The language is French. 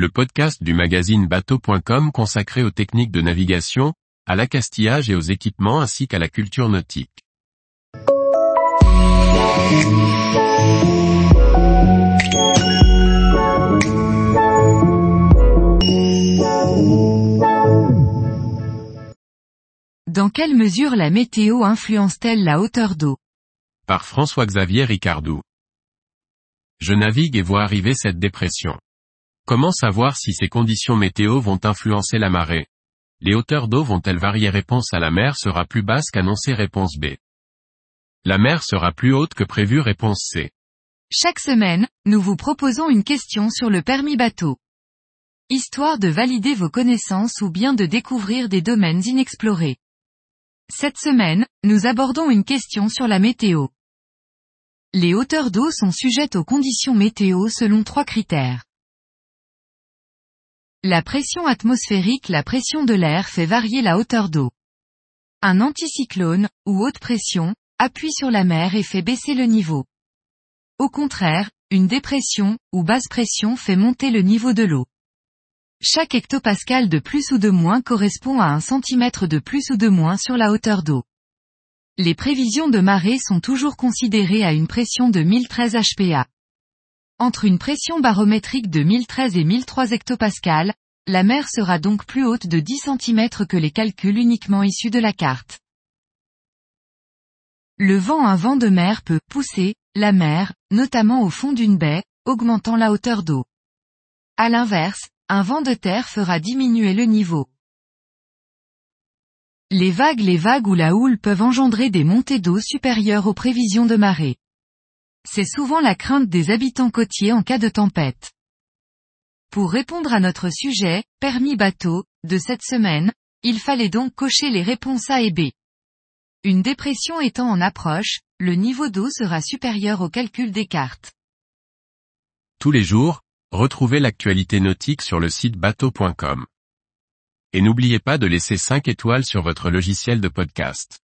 le podcast du magazine bateau.com consacré aux techniques de navigation, à l'accastillage et aux équipements ainsi qu'à la culture nautique. Dans quelle mesure la météo influence-t-elle la hauteur d'eau? Par François-Xavier Ricardou. Je navigue et vois arriver cette dépression. Comment savoir si ces conditions météo vont influencer la marée? Les hauteurs d'eau vont-elles varier? Réponse à la mer sera plus basse qu'annoncé Réponse B. La mer sera plus haute que prévu Réponse C. Chaque semaine, nous vous proposons une question sur le permis bateau. Histoire de valider vos connaissances ou bien de découvrir des domaines inexplorés. Cette semaine, nous abordons une question sur la météo. Les hauteurs d'eau sont sujettes aux conditions météo selon trois critères. La pression atmosphérique La pression de l'air fait varier la hauteur d'eau. Un anticyclone, ou haute pression, appuie sur la mer et fait baisser le niveau. Au contraire, une dépression, ou basse pression fait monter le niveau de l'eau. Chaque hectopascal de plus ou de moins correspond à un centimètre de plus ou de moins sur la hauteur d'eau. Les prévisions de marée sont toujours considérées à une pression de 1013 HPA. Entre une pression barométrique de 1013 et 1003 hectopascal, la mer sera donc plus haute de 10 cm que les calculs uniquement issus de la carte. Le vent Un vent de mer peut pousser la mer, notamment au fond d'une baie, augmentant la hauteur d'eau. À l'inverse, un vent de terre fera diminuer le niveau. Les vagues Les vagues ou la houle peuvent engendrer des montées d'eau supérieures aux prévisions de marée. C'est souvent la crainte des habitants côtiers en cas de tempête. Pour répondre à notre sujet, permis bateau, de cette semaine, il fallait donc cocher les réponses A et B. Une dépression étant en approche, le niveau d'eau sera supérieur au calcul des cartes. Tous les jours, Retrouvez l'actualité nautique sur le site bateau.com. Et n'oubliez pas de laisser 5 étoiles sur votre logiciel de podcast.